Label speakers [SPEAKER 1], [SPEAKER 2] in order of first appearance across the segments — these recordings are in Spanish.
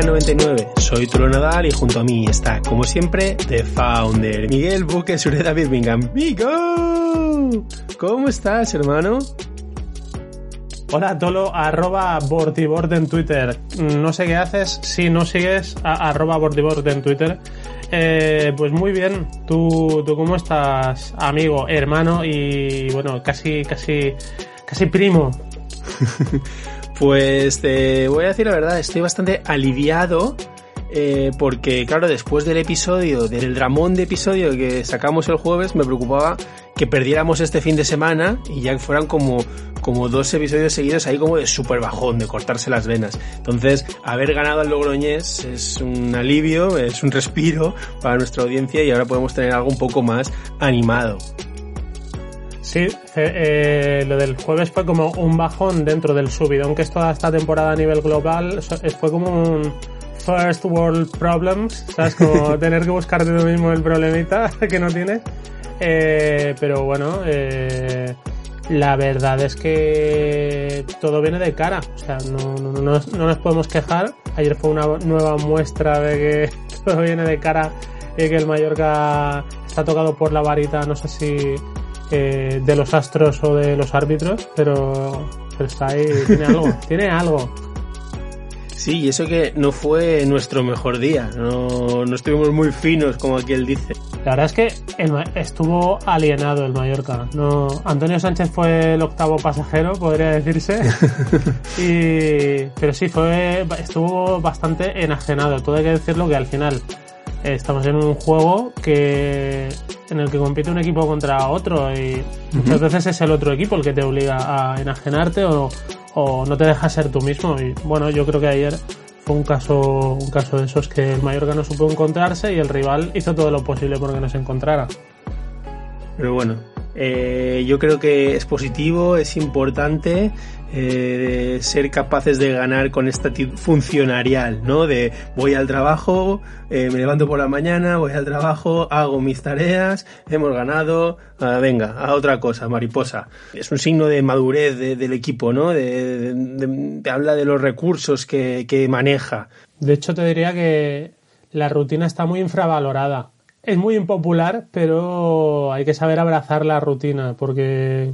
[SPEAKER 1] 99. Soy Tulo Nadal y junto a mí está, como siempre, The Founder, Miguel Buque Sureda Birmingham. ¡Vigo! ¿Cómo estás, hermano?
[SPEAKER 2] Hola, Tolo, arroba Bortibord en Twitter. Mm, no sé qué haces si no sigues a arroba Bortibord en Twitter. Eh, pues muy bien, ¿Tú, ¿Tú, cómo estás, amigo, hermano y bueno, casi, casi, casi primo.
[SPEAKER 1] Pues te voy a decir la verdad, estoy bastante aliviado eh, porque, claro, después del episodio, del dramón de episodio que sacamos el jueves, me preocupaba que perdiéramos este fin de semana y ya fueran como, como dos episodios seguidos ahí como de súper bajón, de cortarse las venas. Entonces, haber ganado al Logroñés es un alivio, es un respiro para nuestra audiencia y ahora podemos tener algo un poco más animado.
[SPEAKER 2] Sí, eh, lo del jueves fue como un bajón dentro del subidón que es toda esta temporada a nivel global. Fue como un first world problems, ¿sabes? Como tener que buscarte tú mismo el problemita que no tienes. Eh, pero bueno, eh, la verdad es que todo viene de cara. O sea, no, no, no, no nos podemos quejar. Ayer fue una nueva muestra de que todo viene de cara y que el Mallorca está tocado por la varita, no sé si eh, de los astros o de los árbitros, pero, está ahí, tiene algo, tiene algo.
[SPEAKER 1] Sí, y eso que no fue nuestro mejor día, no, no estuvimos muy finos como aquel dice.
[SPEAKER 2] La verdad es que el, estuvo alienado el Mallorca. No, Antonio Sánchez fue el octavo pasajero, podría decirse. y, pero sí, fue, estuvo bastante enajenado. Todo hay que decirlo que al final estamos en un juego que en el que compite un equipo contra otro y muchas veces es el otro equipo el que te obliga a enajenarte o, o no te deja ser tú mismo. Y bueno yo creo que ayer fue un caso un caso de esos que el Mallorca no supo encontrarse y el rival hizo todo lo posible porque no se encontrara.
[SPEAKER 1] Pero bueno eh, yo creo que es positivo, es importante eh, ser capaces de ganar con esta funcionarial, ¿no? De voy al trabajo, eh, me levanto por la mañana, voy al trabajo, hago mis tareas, hemos ganado, ah, venga, a otra cosa, mariposa. Es un signo de madurez de, del equipo, ¿no? De, de, habla de los recursos que, que maneja.
[SPEAKER 2] De hecho, te diría que la rutina está muy infravalorada es muy impopular, pero hay que saber abrazar la rutina, porque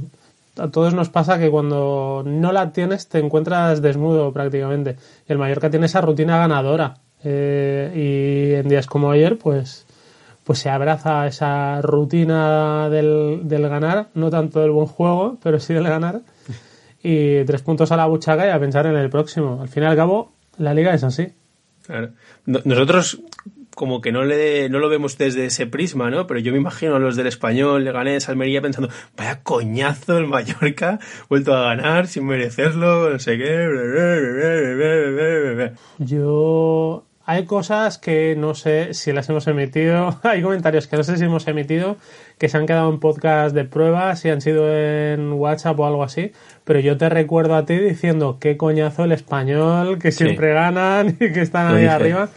[SPEAKER 2] a todos nos pasa que cuando no la tienes te encuentras desnudo prácticamente. El Mallorca tiene esa rutina ganadora. Eh, y en días como ayer, pues, pues se abraza esa rutina del, del ganar, no tanto del buen juego, pero sí del ganar. Y tres puntos a la buchaca y a pensar en el próximo. Al fin y al cabo, la liga es así.
[SPEAKER 1] Claro. Nosotros como que no le no lo vemos desde ese prisma, ¿no? Pero yo me imagino a los del español, Leganés, Almería pensando, vaya coñazo el Mallorca, vuelto a ganar sin merecerlo, no sé qué.
[SPEAKER 2] Yo hay cosas que no sé si las hemos emitido, hay comentarios que no sé si hemos emitido, que se han quedado en podcast de prueba, si han sido en WhatsApp o algo así, pero yo te recuerdo a ti diciendo qué coñazo el español, que siempre sí. ganan y que están ahí arriba.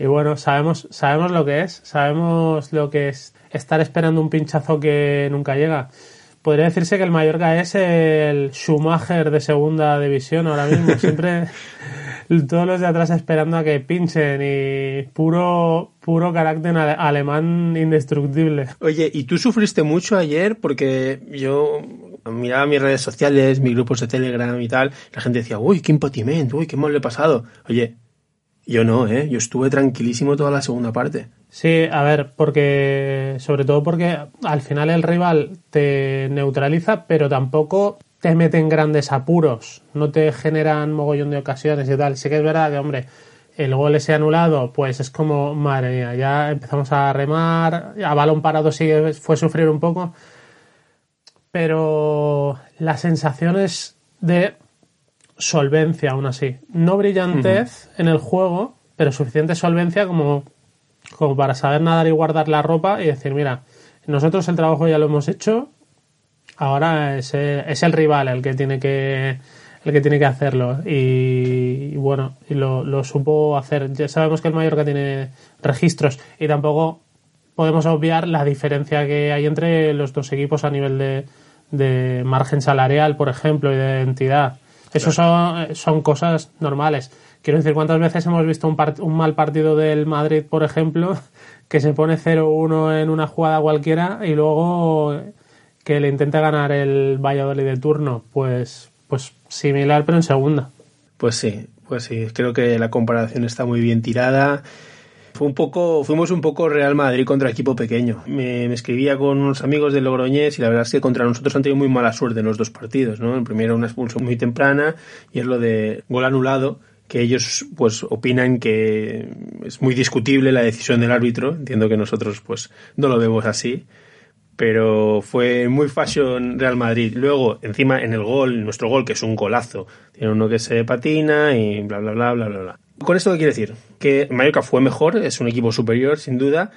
[SPEAKER 2] Y bueno, sabemos, sabemos lo que es, sabemos lo que es estar esperando un pinchazo que nunca llega. Podría decirse que el Mallorca es el Schumacher de segunda división ahora mismo. Siempre todos los de atrás esperando a que pinchen y puro, puro carácter alemán indestructible.
[SPEAKER 1] Oye, ¿y tú sufriste mucho ayer? Porque yo miraba mis redes sociales, mis grupos de Telegram y tal, la gente decía, uy, qué impotimiento, uy, qué mal le he pasado. Oye, Yo no, ¿eh? Yo estuve tranquilísimo toda la segunda parte.
[SPEAKER 2] Sí, a ver, porque sobre todo porque al final el rival te neutraliza, pero tampoco te mete en grandes apuros, no te generan mogollón de ocasiones y tal. Sí que es verdad que, hombre, el gol ese anulado, pues es como, madre mía, ya empezamos a remar, a balón parado sí fue sufrir un poco, pero las sensaciones de solvencia aún así, no brillantez en el juego, pero suficiente solvencia como, como para saber nadar y guardar la ropa y decir, mira, nosotros el trabajo ya lo hemos hecho, ahora es el, es el rival el que tiene que el que tiene que hacerlo y, y bueno y lo, lo, supo hacer. Ya sabemos que el Mallorca tiene registros y tampoco podemos obviar la diferencia que hay entre los dos equipos a nivel de, de margen salarial por ejemplo y de entidad eso son, son cosas normales quiero decir cuántas veces hemos visto un, part, un mal partido del Madrid por ejemplo que se pone 0-1 en una jugada cualquiera y luego que le intenta ganar el Valladolid de turno, pues, pues similar pero en segunda.
[SPEAKER 1] Pues sí, pues sí, creo que la comparación está muy bien tirada. Fue un poco, fuimos un poco Real Madrid contra equipo pequeño. Me, escribía con unos amigos de Logroñés y la verdad es que contra nosotros han tenido muy mala suerte en los dos partidos, ¿no? El primero una expulsión muy temprana y es lo de gol anulado que ellos pues opinan que es muy discutible la decisión del árbitro. Entiendo que nosotros pues no lo vemos así pero fue muy fashion Real Madrid. Luego, encima en el gol, nuestro gol, que es un golazo, tiene uno que se patina y bla, bla, bla, bla, bla, bla. ¿Con esto qué quiere decir? Que Mallorca fue mejor, es un equipo superior, sin duda,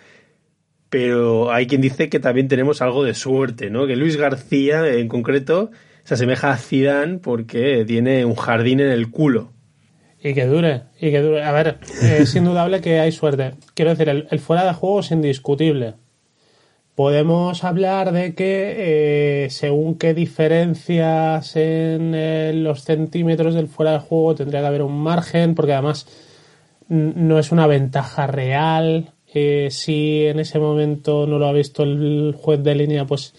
[SPEAKER 1] pero hay quien dice que también tenemos algo de suerte, ¿no? Que Luis García, en concreto, se asemeja a Zidane porque tiene un jardín en el culo.
[SPEAKER 2] Y que dure, y que dure. A ver, es indudable que hay suerte. Quiero decir, el, el fuera de juego es indiscutible Podemos hablar de que eh, según qué diferencias en eh, los centímetros del fuera de juego tendría que haber un margen, porque además no es una ventaja real. Eh, si en ese momento no lo ha visto el juez de línea, pues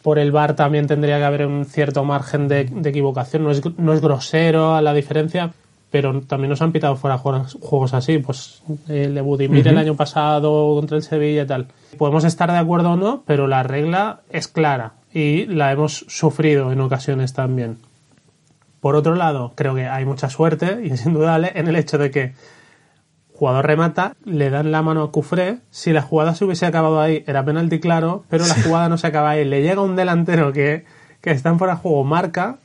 [SPEAKER 2] por el VAR también tendría que haber un cierto margen de, de equivocación. No es, no es grosero a la diferencia, pero también nos han pitado fuera juegos así, pues el de Budimir uh -huh. el año pasado contra el Sevilla y tal. Podemos estar de acuerdo o no, pero la regla es clara y la hemos sufrido en ocasiones también. Por otro lado, creo que hay mucha suerte y es indudable en el hecho de que jugador remata, le dan la mano a Cufré, si la jugada se hubiese acabado ahí era penalti claro, pero la jugada no se acaba ahí, le llega un delantero que, que está en fuera de juego, marca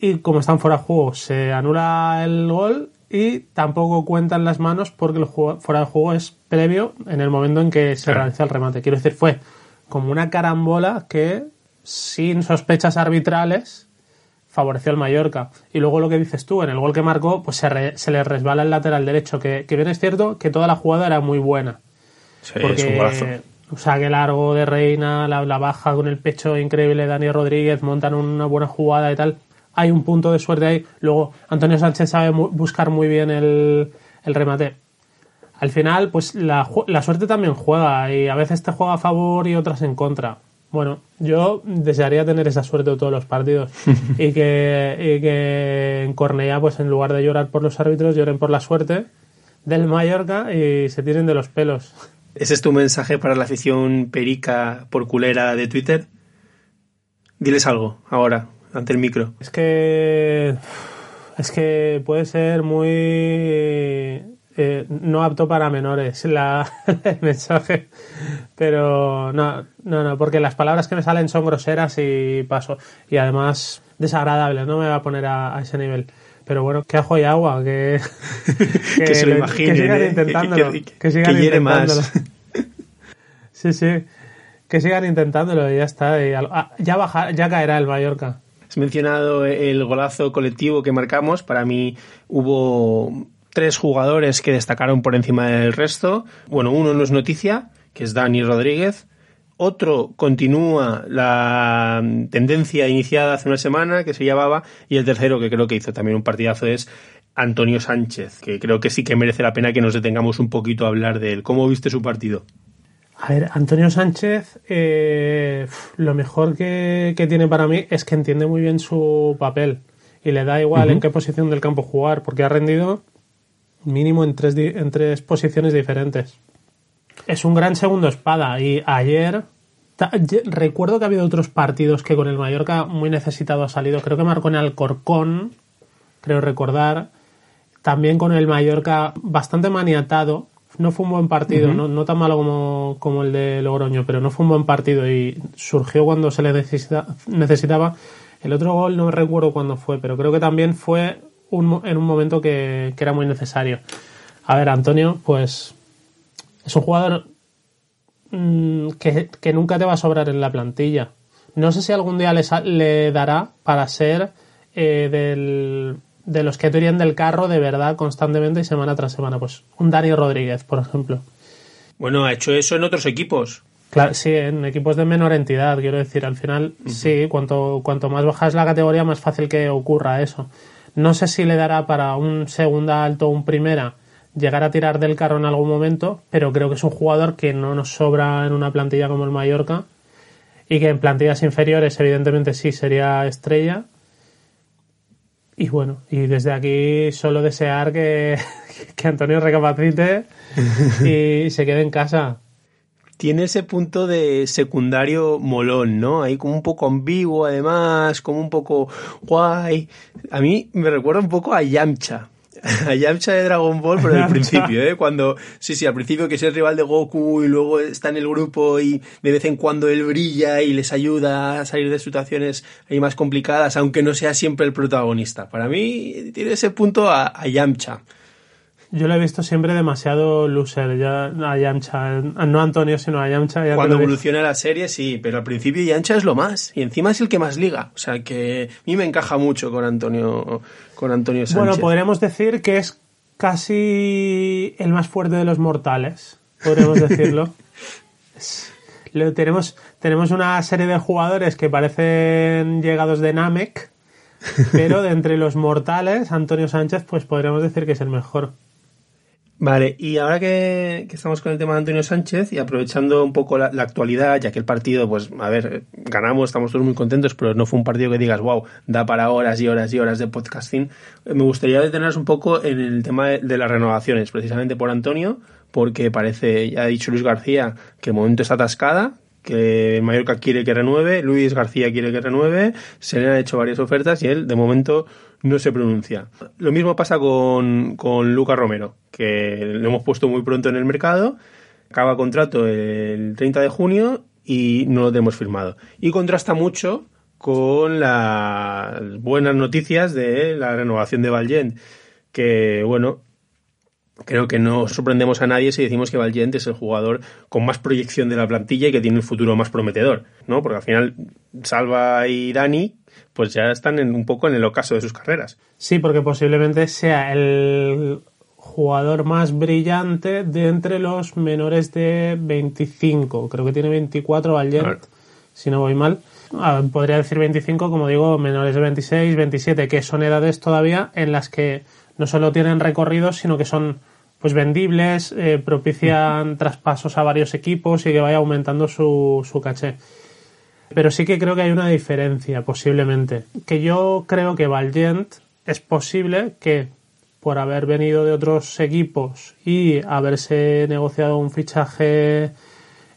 [SPEAKER 2] y como están fuera de juego se anula el gol y tampoco cuentan las manos porque el juego, fuera de juego es previo en el momento en que se claro. realiza el remate. Quiero decir, fue como una carambola que sin sospechas arbitrales favoreció al Mallorca. Y luego lo que dices tú, en el gol que marcó, pues se, re, se le resbala el lateral derecho, que, que, bien es cierto que toda la jugada era muy buena.
[SPEAKER 1] Sí, porque, es un.
[SPEAKER 2] O saque largo de Reina, la, la baja con el pecho increíble de Dani Rodríguez, montan una buena jugada y tal hay un punto de suerte ahí. Luego, Antonio Sánchez sabe buscar muy bien el, el remate. Al final, pues la, la, suerte también juega y a veces te juega a favor y otras en contra. Bueno, yo desearía tener esa suerte de todos los partidos y, que, y que en Cornellá, pues en lugar de llorar por los árbitros, lloren por la suerte del Mallorca y se tiren de los pelos.
[SPEAKER 1] ¿Ese es tu mensaje para la afición perica por culera de Twitter? Diles algo ahora, ante el micro?
[SPEAKER 2] Es que. Es que puede ser muy. Eh, no apto para menores la, el mensaje. Pero no, no, no, porque las palabras que me salen son groseras y paso. Y además desagradables, no me va a poner a, a ese nivel. Pero bueno, que ajo y agua, que,
[SPEAKER 1] que, que se lo imaginen,
[SPEAKER 2] que sigan
[SPEAKER 1] ¿eh?
[SPEAKER 2] intentándolo.
[SPEAKER 1] Que,
[SPEAKER 2] que sigan intentándolo.
[SPEAKER 1] más.
[SPEAKER 2] sí, sí. Que sigan intentándolo y ya está. Y ah, ya, baja, ya caerá el Mallorca.
[SPEAKER 1] Has mencionado el golazo colectivo que marcamos. Para mí hubo tres jugadores que destacaron por encima del resto. Bueno, uno no es noticia, que es Dani Rodríguez. Otro continúa la tendencia iniciada hace una semana, que se llamaba. Y el tercero, que creo que hizo también un partidazo, es Antonio Sánchez, que creo que sí que merece la pena que nos detengamos un poquito a hablar de él. ¿Cómo viste su partido?
[SPEAKER 2] A ver, Antonio Sánchez, eh, lo mejor que, que, tiene para mí es que entiende muy bien su papel y le da igual uh -huh. en qué posición del campo jugar, porque ha rendido Mínimo en tres, en tres posiciones diferentes. Es un gran segundo espada y ayer recuerdo que ha habido otros partidos que con el Mallorca muy necesitado ha salido. Creo que marcó en Alcorcón, creo recordar. También con el Mallorca bastante maniatado. No fue un buen partido, no, no tan malo como, como el de Logroño, pero no fue un buen partido y surgió cuando se le necesita- necesitaba. El otro gol no recuerdo cuándo fue, pero creo que también fue un en un momento que, que era muy necesario. A ver, Antonio, pues es un jugador mm, que, que nunca te va a sobrar en la plantilla. No sé si algún día le dará para ser eh, del, de los que tiran del carro de verdad constantemente y semana tras semana. Pues un Dani Rodríguez, por ejemplo.
[SPEAKER 1] Bueno, ha hecho eso en otros equipos.
[SPEAKER 2] Claro, sí, en equipos de menor entidad, quiero decir, al final, sí, cuanto, cuanto más bajas la categoría, más fácil que ocurra eso. No sé si le dará para un segunda alto o un primera llegar a tirar del carro en algún momento, pero creo que es un jugador que no nos sobra en una plantilla como el Mallorca y que en plantillas inferiores, evidentemente, sí sería estrella. Y bueno, y desde aquí solo desear que, que Antonio recapacite y se quede en casa.
[SPEAKER 1] Tiene ese punto de secundario molón, ¿no? Ahí como un poco ambiguo, además, como un poco guay. A mí me recuerda un poco a Yamcha. A Yamcha de Dragon Ball, pero al principio, ¿eh? Cuando, sí, sí, al principio que es el rival de Goku y luego está en el grupo y de vez en cuando él brilla y les ayuda a salir de situaciones ahí más complicadas, aunque no sea siempre el protagonista. Para mí tiene ese punto a, a Yamcha.
[SPEAKER 2] Yo lo he visto siempre demasiado loser, ya a Yamcha, no a Antonio, sino a Yamcha. ya
[SPEAKER 1] Cuando evoluciona la serie, sí, pero al principio Yancha es lo más. Y encima es el que más liga. O sea que a mí me encaja mucho con Antonio, con Antonio Sánchez.
[SPEAKER 2] Bueno, podríamos decir que es casi el más fuerte de los mortales, podríamos decirlo. Lo- tenemos, tenemos una serie de jugadores que parecen llegados de Namek, pero de entre los mortales, Antonio Sánchez, pues podríamos decir que es el mejor.
[SPEAKER 1] Vale, y ahora que, estamos con el tema de Antonio Sánchez y aprovechando un poco la, la actualidad, ya que el partido, pues, a ver, ganamos, estamos todos muy contentos, pero no fue un partido que digas, wow, da para horas y horas y horas de podcasting. Eh, Me gustaría detenernos un poco en el tema de, de las renovaciones, precisamente por Antonio, porque parece, ya ha dicho Luis García, que el momento está atascada, que Mallorca quiere que renueve, Luis García quiere que renueve, se le han hecho varias ofertas y él, de momento, no se pronuncia. Lo mismo pasa con, con Lucas Romero, que lo hemos puesto muy pronto en el mercado, acaba contrato el 30 de junio y no lo tenemos firmado. Y contrasta mucho con las buenas noticias de la renovación de Valgent, que bueno, creo que no sorprendemos a nadie si decimos que Valgent es el jugador con más proyección de la plantilla y que tiene el futuro más prometedor, ¿no? Porque al final Salva y Dani pues ya están en, un poco en el ocaso de sus carreras.
[SPEAKER 2] Sí, porque posiblemente sea el jugador más brillante de entre los menores de 25. Creo que tiene 24 Valgent,
[SPEAKER 1] Claro.
[SPEAKER 2] si no voy mal. Ah, podría decir 25, como digo, menores de 26, 27, que son edades todavía en las que no solo tienen recorridos, sino que son pues vendibles, eh, propician traspasos a varios equipos y que vaya aumentando su, su caché. Pero sí que creo que hay una diferencia, posiblemente. Que yo creo que Valgent es posible que, por haber venido de otros equipos y haberse negociado un fichaje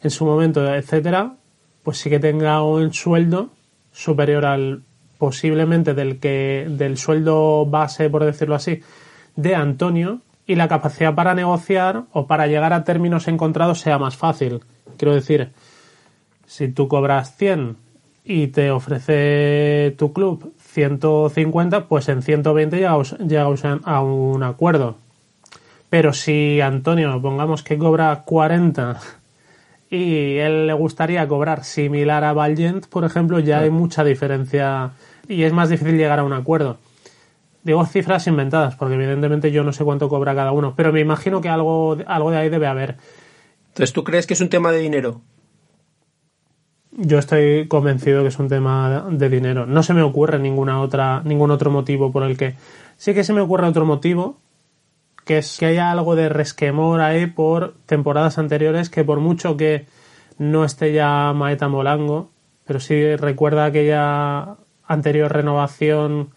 [SPEAKER 2] en su momento, etcétera, pues sí que tenga un sueldo superior al posiblemente del que del sueldo base, por decirlo así, de Antonio y la capacidad para negociar o para llegar a términos encontrados sea más fácil. Quiero decir, si tú cobras 100 y te ofrece tu club 150, pues en 120 llegaos, llegaos a un acuerdo. Pero si Antonio, pongamos que cobra 40 y él le gustaría cobrar similar a Valgent, por ejemplo, ya hay mucha diferencia y es más difícil llegar a un acuerdo. Digo cifras inventadas, porque evidentemente yo no sé cuánto cobra cada uno, pero me imagino que algo, algo de ahí debe haber.
[SPEAKER 1] Entonces, ¿tú crees que es un tema de dinero?
[SPEAKER 2] Yo estoy convencido que es un tema de dinero. No se me ocurre ninguna otra, ningún otro motivo por el que. Sí que se me ocurre otro motivo, que es que haya algo de resquemor ahí por temporadas anteriores, que por mucho que no esté ya Maeta Molango, pero sí recuerda aquella anterior renovación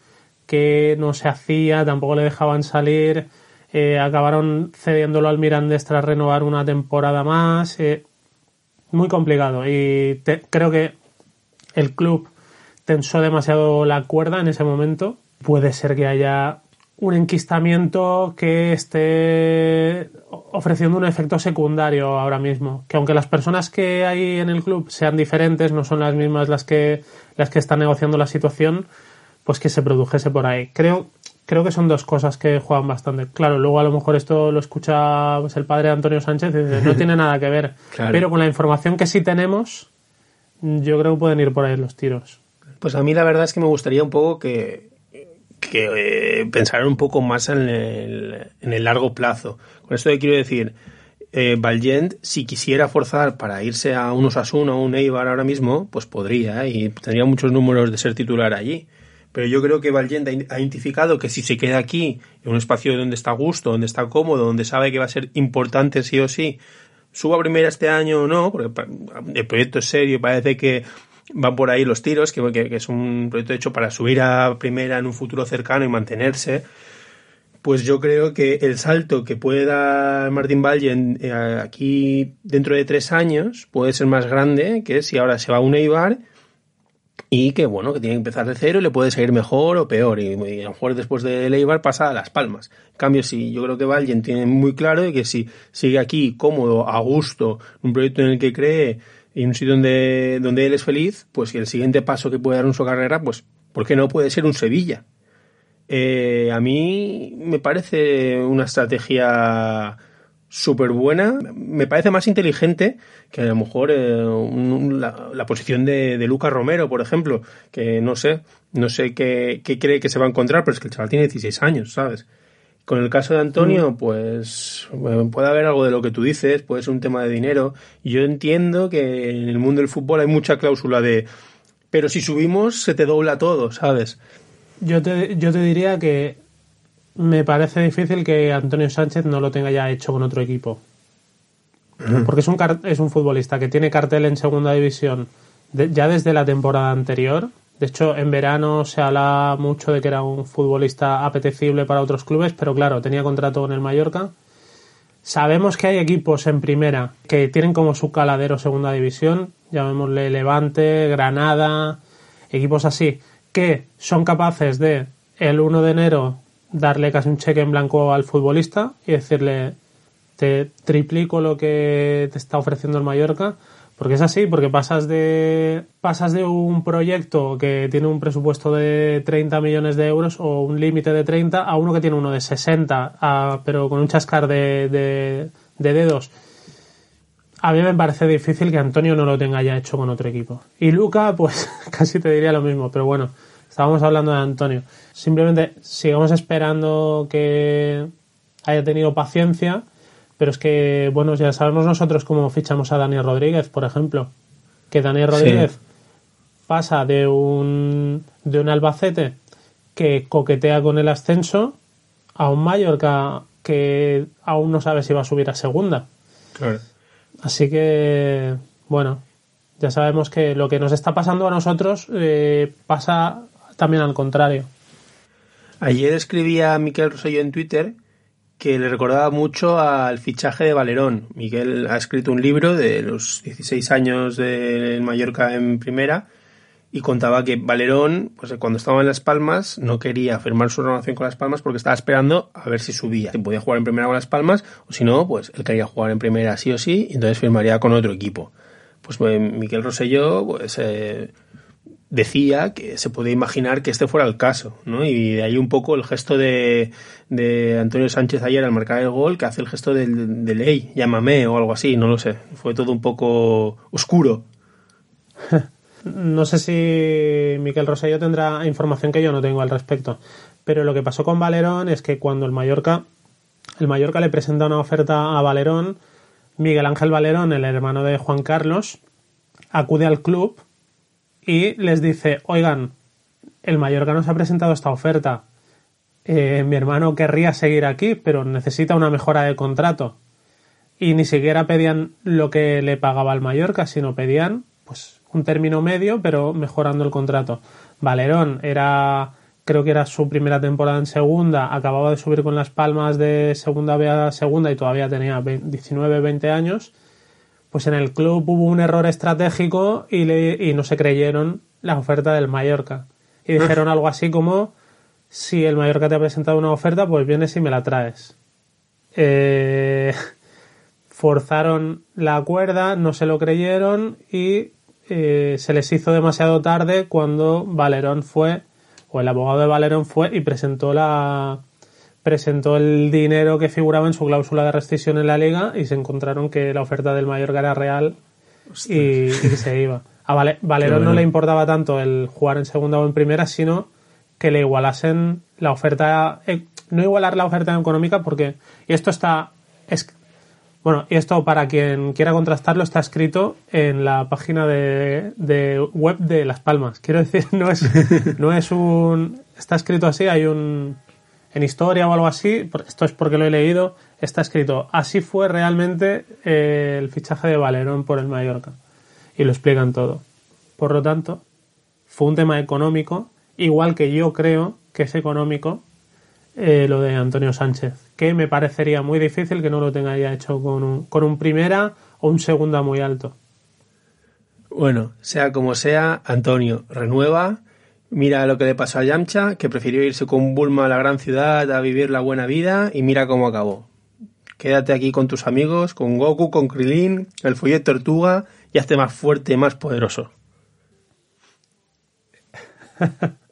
[SPEAKER 2] que no se hacía, tampoco le dejaban salir. eh, acabaron cediéndolo al Mirandés tras renovar una temporada más. eh, muy complicado y creo que el club tensó demasiado la cuerda en ese momento. Puede ser que haya un enquistamiento que esté ofreciendo un efecto secundario ahora mismo. Que aunque las personas que hay en el club sean diferentes, no son las mismas las que, las que están negociando la situación, pues que se produjese por ahí. Creo, creo que son dos cosas que juegan bastante. Claro, luego a lo mejor esto lo escucha pues, el padre de Antonio Sánchez y dice, no tiene nada que ver.
[SPEAKER 1] Claro.
[SPEAKER 2] Pero con la información que sí tenemos, yo creo que pueden ir por ahí los tiros.
[SPEAKER 1] Pues a mí la verdad es que me gustaría un poco que, que eh, pensaran un poco más en el, en el largo plazo. Con esto que quiero decir, eh, Valgent, si quisiera forzar para irse a un Osasuna o un Eibar ahora mismo, pues podría ¿eh? y tendría muchos números de ser titular allí. Pero yo creo que Valgent ha identificado que si se queda aquí, en un espacio donde está a gusto, donde está cómodo, donde sabe que va a ser importante sí o sí, suba primera este año o no, porque el proyecto es serio, parece que van por ahí los tiros, que, que- es un proyecto hecho para subir a primera en un futuro cercano y mantenerse, pues yo creo que el salto que puede dar Martín Valle eh, aquí dentro de tres años puede ser más grande que si ahora se va a un Eibar y que bueno, que tiene que empezar de cero y le puede seguir mejor o peor y, a lo mejor después del Eibar pasa a Las Palmas. En cambio, sí, yo creo que Vallen tiene muy claro de que si sigue aquí cómodo, a gusto, un proyecto en el que cree y un sitio donde, donde él es feliz, pues si el siguiente paso que puede dar en su carrera, pues ¿por qué no puede ser un Sevilla? Eh, a mí me parece una estrategia súper buena. Me parece más inteligente que a lo mejor eh, un- la, la posición de, de Lucas Romero, por ejemplo, que no sé, no sé qué, qué cree que se va a encontrar, pero es que el chaval tiene 16 años, ¿sabes? Con el caso de Antonio, pues bueno, puede haber algo de lo que tú dices, puede ser un tema de dinero. Yo entiendo que en el mundo del fútbol hay mucha cláusula de, pero si subimos se te dobla todo, ¿sabes?
[SPEAKER 2] Yo te, yo te diría que me parece difícil que Antonio Sánchez no lo tenga ya hecho con otro equipo. Porque es un, es un futbolista que tiene cartel en segunda división ya desde la temporada anterior. De hecho, en verano se habla mucho de que era un futbolista apetecible para otros clubes, pero claro, tenía contrato con el Mallorca. Sabemos que hay equipos en primera que tienen como su caladero segunda división, llamémosle Levante, Granada, equipos así, que son capaces de el 1 de enero darle casi un cheque en blanco al futbolista y decirle te triplico lo que te está ofreciendo el Mallorca porque es así, porque pasas de pasas de un proyecto que tiene un presupuesto de 30 millones de euros o un límite de 30 a uno que tiene uno de 60, a- pero con un chascar de- de dedos. A mí me parece difícil que Antonio no lo tenga ya hecho con otro equipo. Y Luca, pues casi te diría lo mismo, pero bueno, estábamos hablando de Antonio. Simplemente sigamos esperando que haya tenido paciencia, pero es que, bueno, ya sabemos nosotros cómo fichamos a Daniel Rodríguez, por ejemplo. Que Daniel Rodríguez pasa de un, de un Albacete que coquetea con el ascenso a un Mallorca que aún no sabe si va a subir a segunda.
[SPEAKER 1] Claro.
[SPEAKER 2] Así que, bueno, ya sabemos que lo que nos está pasando a nosotros eh, pasa también al contrario.
[SPEAKER 1] Ayer escribía Miquel Rosselló en Twitter que le recordaba mucho al fichaje de Valerón. Miguel ha escrito un libro de los 16 años del Mallorca en primera y contaba que Valerón, pues cuando estaba en Las Palmas, no quería firmar su renovación con Las Palmas porque estaba esperando a ver si subía. Si podía jugar en primera con Las Palmas o si no, pues él quería jugar en primera sí o sí y entonces firmaría con otro equipo. Pues eh, Miquel Rosselló, pues... Eh, decía que se podía imaginar que este fuera el caso, ¿no? Y de ahí un poco el gesto de, de Antonio Sánchez ayer al marcar el gol, que hace el gesto del, de ley, llámame o algo así, no lo sé. Fue todo un poco oscuro.
[SPEAKER 2] No sé si Miquel Rosselló tendrá información que yo no tengo al respecto, pero lo que pasó con Valerón es que cuando el Mallorca, el Mallorca le presenta una oferta a Valerón, Miguel Ángel Valerón, el hermano de Juan Carlos, acude al club y les dice, oigan, el Mallorca nos ha presentado esta oferta. Eh, mi hermano querría seguir aquí, pero necesita una mejora de contrato. Y ni siquiera pedían lo que le pagaba el Mallorca, sino pedían pues un término medio, pero mejorando el contrato. Valerón era creo que era su primera temporada en segunda, acababa de subir con las palmas de segunda a segunda y todavía tenía 19, 20 años, pues en el club hubo un error estratégico y, le, y no se creyeron la oferta del Mallorca. Y dijeron algo así como, si el Mallorca te ha presentado una oferta, pues vienes y me la traes. Eh, forzaron la cuerda, no se lo creyeron y eh, se les hizo demasiado tarde cuando Valerón fue, o el abogado de Valerón fue y presentó la presentó el dinero que figuraba en su cláusula de rescisión en la liga y se encontraron que la oferta del Mallorca era real y, y se iba. A Vale- Valerón no le importaba tanto el jugar en segunda o en primera, sino que le igualasen la oferta, eh, no igualar la oferta económica porque, y esto está, es, bueno, y esto para quien quiera contrastarlo está escrito en la página de, de web de Las Palmas. Quiero decir, no es, no es un, está escrito así, hay un, en historia o algo así, esto es porque lo he leído, está escrito, así fue realmente eh, el fichaje de Valerón por el Mallorca. Y lo explican todo. Por lo tanto, fue un tema económico, igual que yo creo que es económico eh, lo de Antonio Sánchez, que me parecería muy difícil que no lo tenga ya hecho con un, con un primera o un segunda muy alto.
[SPEAKER 1] Bueno, sea como sea, Antonio renueva. Mira lo que le pasó a Yamcha, que prefirió irse con Bulma a la gran ciudad a vivir la buena vida y mira cómo acabó. Quédate aquí con tus amigos, con Goku, con Krilin, el follet tortuga y hazte más fuerte más poderoso.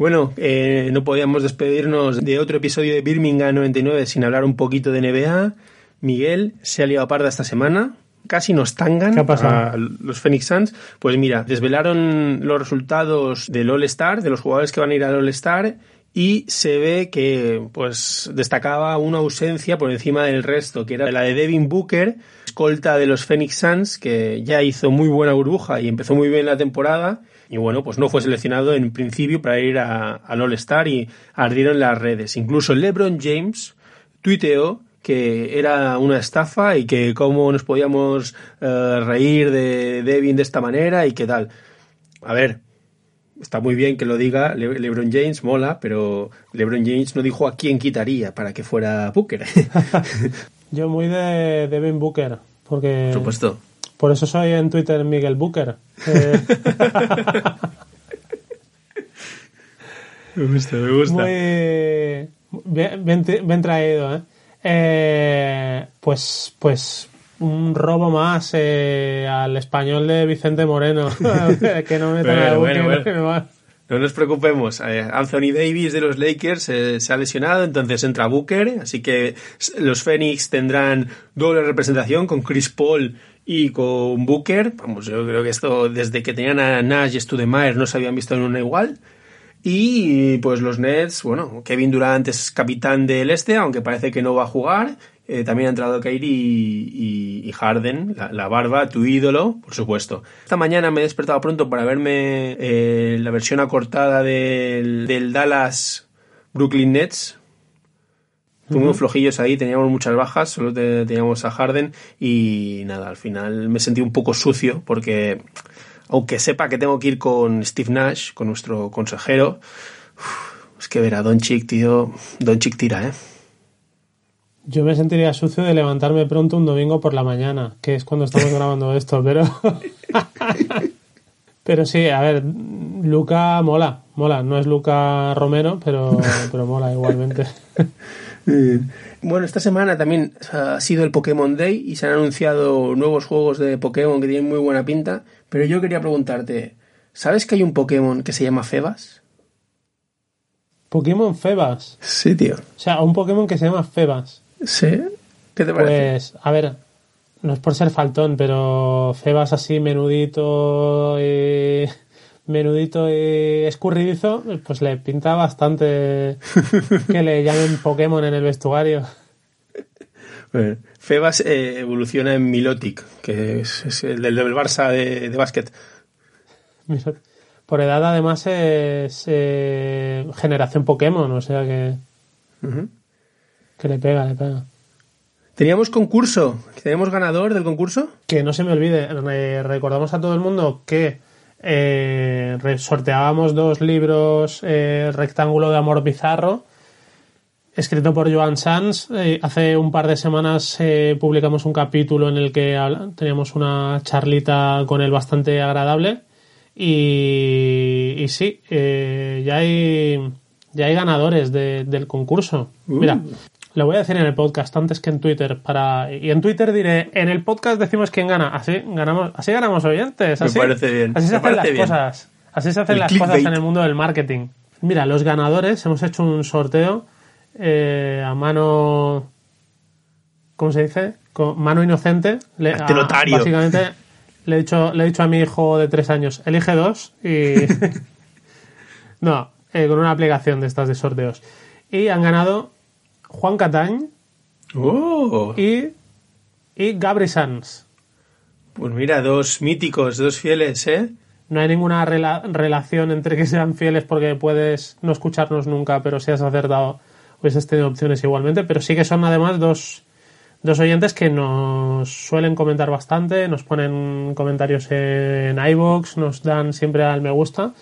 [SPEAKER 1] Bueno, eh, no podíamos despedirnos de otro episodio de Birmingham 99 sin hablar un poquito de NBA. Miguel se ha liado parda esta semana. Casi nos tangan a los Phoenix Suns. Pues mira, desvelaron los resultados del All-Star, de los jugadores que van a ir al All-Star, y se ve que pues destacaba una ausencia por encima del resto, que era la de Devin Booker, escolta de los Phoenix Suns, que ya hizo muy buena burbuja y empezó muy bien la temporada. Y bueno, pues no fue seleccionado en principio para ir al All-Star y ardieron las redes. Incluso LeBron James tuiteó que era una estafa y que cómo nos podíamos eh, reír de Devin de esta manera y qué tal. A ver, está muy bien que lo diga Le- LeBron James, mola, pero LeBron James no dijo a quién quitaría para que fuera Booker.
[SPEAKER 2] Yo muy de Devin Booker, porque
[SPEAKER 1] Por supuesto.
[SPEAKER 2] por eso soy en Twitter Miguel Booker. Eh,
[SPEAKER 1] Me gusta, me gusta.
[SPEAKER 2] muy bien, bien, bien traído, ¿eh? Eh, pues, pues un robo más eh, al español de Vicente Moreno. que no me
[SPEAKER 1] Bueno, bueno, bueno. No nos preocupemos. eh, Anthony Davis de los Lakers eh, se ha lesionado, entonces entra Booker. Así que los Phoenix tendrán doble representación con Chris Paul y con Booker. Vamos, yo creo que esto desde que tenían a Nash y Studemeyer no se habían visto en una igual. Y pues los Nets, bueno, Kevin Durant es capitán del este, aunque parece que no va a jugar. Eh, también ha entrado Kyrie y, y- y Harden, la, la barba, tu ídolo, por supuesto. Esta mañana me he despertado pronto para verme eh, la versión acortada del, del Dallas Brooklyn Nets. Fuimos flojillos ahí, teníamos muchas bajas, solo te- teníamos a Harden y nada, al final me sentí un poco sucio porque aunque sepa que tengo que ir con Steve Nash, con nuestro consejero, es que ver a Doncic, tío, Doncic tira, ¿eh?
[SPEAKER 2] Yo me sentiría sucio de levantarme pronto un domingo por la mañana, que es cuando estamos grabando esto, pero. pero sí, a ver, Luca mola, mola. No es Luca Romero, pero, pero mola igualmente.
[SPEAKER 1] Bueno, esta semana también ha sido el Pokémon Day y se han anunciado nuevos juegos de Pokémon que tienen muy buena pinta, pero yo quería preguntarte, ¿sabes que hay un Pokémon que se llama Febas?
[SPEAKER 2] Pokémon Febas.
[SPEAKER 1] Sí, tío.
[SPEAKER 2] O sea, un Pokémon que se llama Febas.
[SPEAKER 1] ¿Sí? ¿Qué te parece?
[SPEAKER 2] Pues, a ver, no es por ser faltón, pero Febas así menudito y menudito y escurridizo, pues le pinta bastante que le llamen Pokémon en el vestuario.
[SPEAKER 1] Bueno, Febas eh, evoluciona en Milotic, que es, es el del, del Barça de, de básquet.
[SPEAKER 2] Por edad además es eh, generación Pokémon, o sea que, que le pega, le pega.
[SPEAKER 1] Teníamos concurso, teníamos ganador del concurso.
[SPEAKER 2] Que no se me olvide, eh, recordamos a todo el mundo que eh, sorteábamos dos libros, eh, Rectángulo de Amor Bizarro, escrito por Joan Sanz. Eh, hace un par de semanas eh, publicamos un capítulo en el que teníamos una charlita con él bastante agradable. Y, y sí, eh, ya hay ya hay ganadores de- del concurso. Mira, lo voy a decir en el podcast antes que en Twitter para y en Twitter diré en el podcast decimos quién gana. Así ganamos, así ganamos oyentes.
[SPEAKER 1] Me
[SPEAKER 2] Así,
[SPEAKER 1] parece bien,
[SPEAKER 2] Así se
[SPEAKER 1] me
[SPEAKER 2] hacen las
[SPEAKER 1] bien.
[SPEAKER 2] cosas. Así se hacen
[SPEAKER 1] El
[SPEAKER 2] las
[SPEAKER 1] clickbait.
[SPEAKER 2] cosas en el mundo del marketing. Mira, los ganadores hemos hecho un sorteo eh, a mano ¿cómo se dice? Con mano inocente. Le, a-
[SPEAKER 1] notario.
[SPEAKER 2] básicamente le he dicho le he dicho a mi hijo de tres años elige dos y no eh, con una aplicación de estas de sorteos y han ganado Juan Catañ
[SPEAKER 1] ¡Oh!
[SPEAKER 2] y y Gabri Sanz.
[SPEAKER 1] Pues mira, dos míticos, dos fieles, ¿eh?
[SPEAKER 2] No hay ninguna rela- relación entre que sean fieles porque puedes no escucharnos nunca, pero si has acertado, hubieses tenido opciones igualmente. Pero sí que son además dos, dos oyentes que nos suelen comentar bastante, nos ponen comentarios en iVoox, nos dan siempre al me gusta.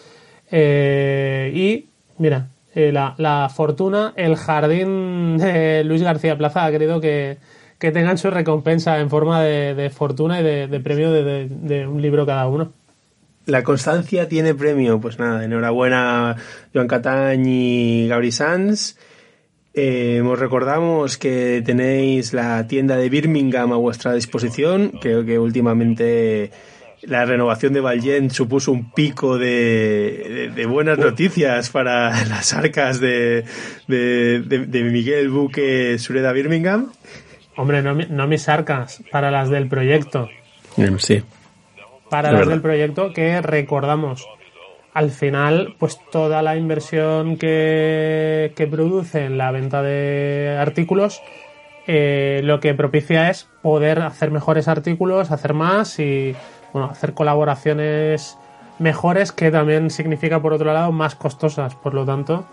[SPEAKER 2] Eh, y mira, eh, la, la fortuna, el jardín de Luis García Plaza ha querido que, que tengan su recompensa en forma de, de fortuna y de, premio de- de- de un libro cada uno.
[SPEAKER 1] La constancia tiene premio. Pues nada, enhorabuena Joan Catañ y Gabri Sanz. Eh, os recordamos que tenéis la tienda de Birmingham a vuestra disposición. Creo que últimamente la renovación de Valjean supuso un pico de, de- de buenas noticias para las arcas de, de, Miguel Buque Sureda Birmingham.
[SPEAKER 2] Hombre, no, no mis arcas, para las del proyecto.
[SPEAKER 1] Sí.
[SPEAKER 2] Para las del proyecto que recordamos. Al final, pues toda la inversión que, produce en la venta de artículos, eh, lo que propicia es poder hacer mejores artículos, hacer más y bueno, hacer colaboraciones mejores que también significa por otro lado más costosas. Por lo tanto,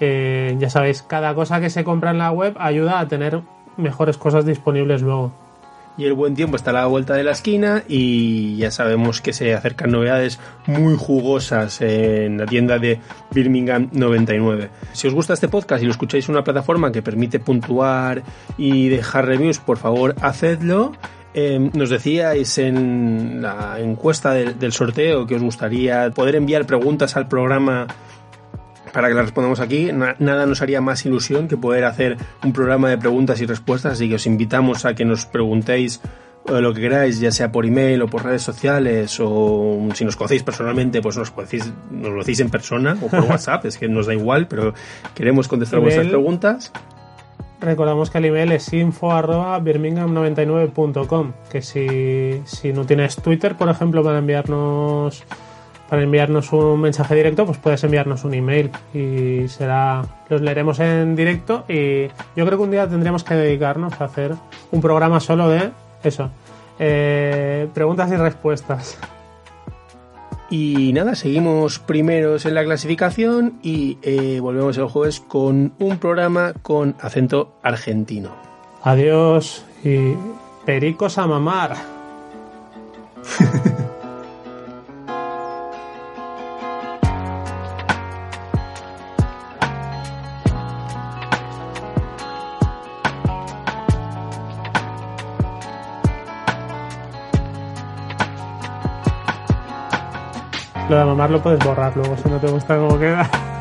[SPEAKER 2] eh, ya sabéis, cada cosa que se compra en la web ayuda a tener mejores cosas disponibles luego.
[SPEAKER 1] Y el buen tiempo está a la vuelta de la esquina y ya sabemos que se acercan novedades muy jugosas en la tienda de Birmingham 99. Si os gusta este podcast y lo escucháis en una plataforma que permite puntuar y dejar reviews, por favor, hacedlo. Eh, nos decíais en la encuesta del, del sorteo que os gustaría poder enviar preguntas al programa para que las respondamos aquí. Na- nada nos haría más ilusión que poder hacer un programa de preguntas y respuestas, así que os invitamos a que nos preguntéis eh, lo que queráis, ya sea por email o por redes sociales, o si nos conocéis personalmente, pues nos, decís, nos lo decís en persona o por WhatsApp, es que nos da igual, pero queremos contestar
[SPEAKER 2] Email.
[SPEAKER 1] vuestras preguntas.
[SPEAKER 2] Recordamos que el email es info arroba birmingham99.com que si, si no tienes Twitter, por ejemplo, para enviarnos para enviarnos un mensaje directo, pues puedes enviarnos un email y será los leeremos en directo y yo creo que un día tendríamos que dedicarnos a hacer un programa solo de eso, eh, preguntas y respuestas.
[SPEAKER 1] Y nada, seguimos primeros en la clasificación y eh, volvemos el jueves con un programa con acento argentino.
[SPEAKER 2] Adiós y pericos a mamar. Lo puedes borrar luego si no te gusta cómo queda.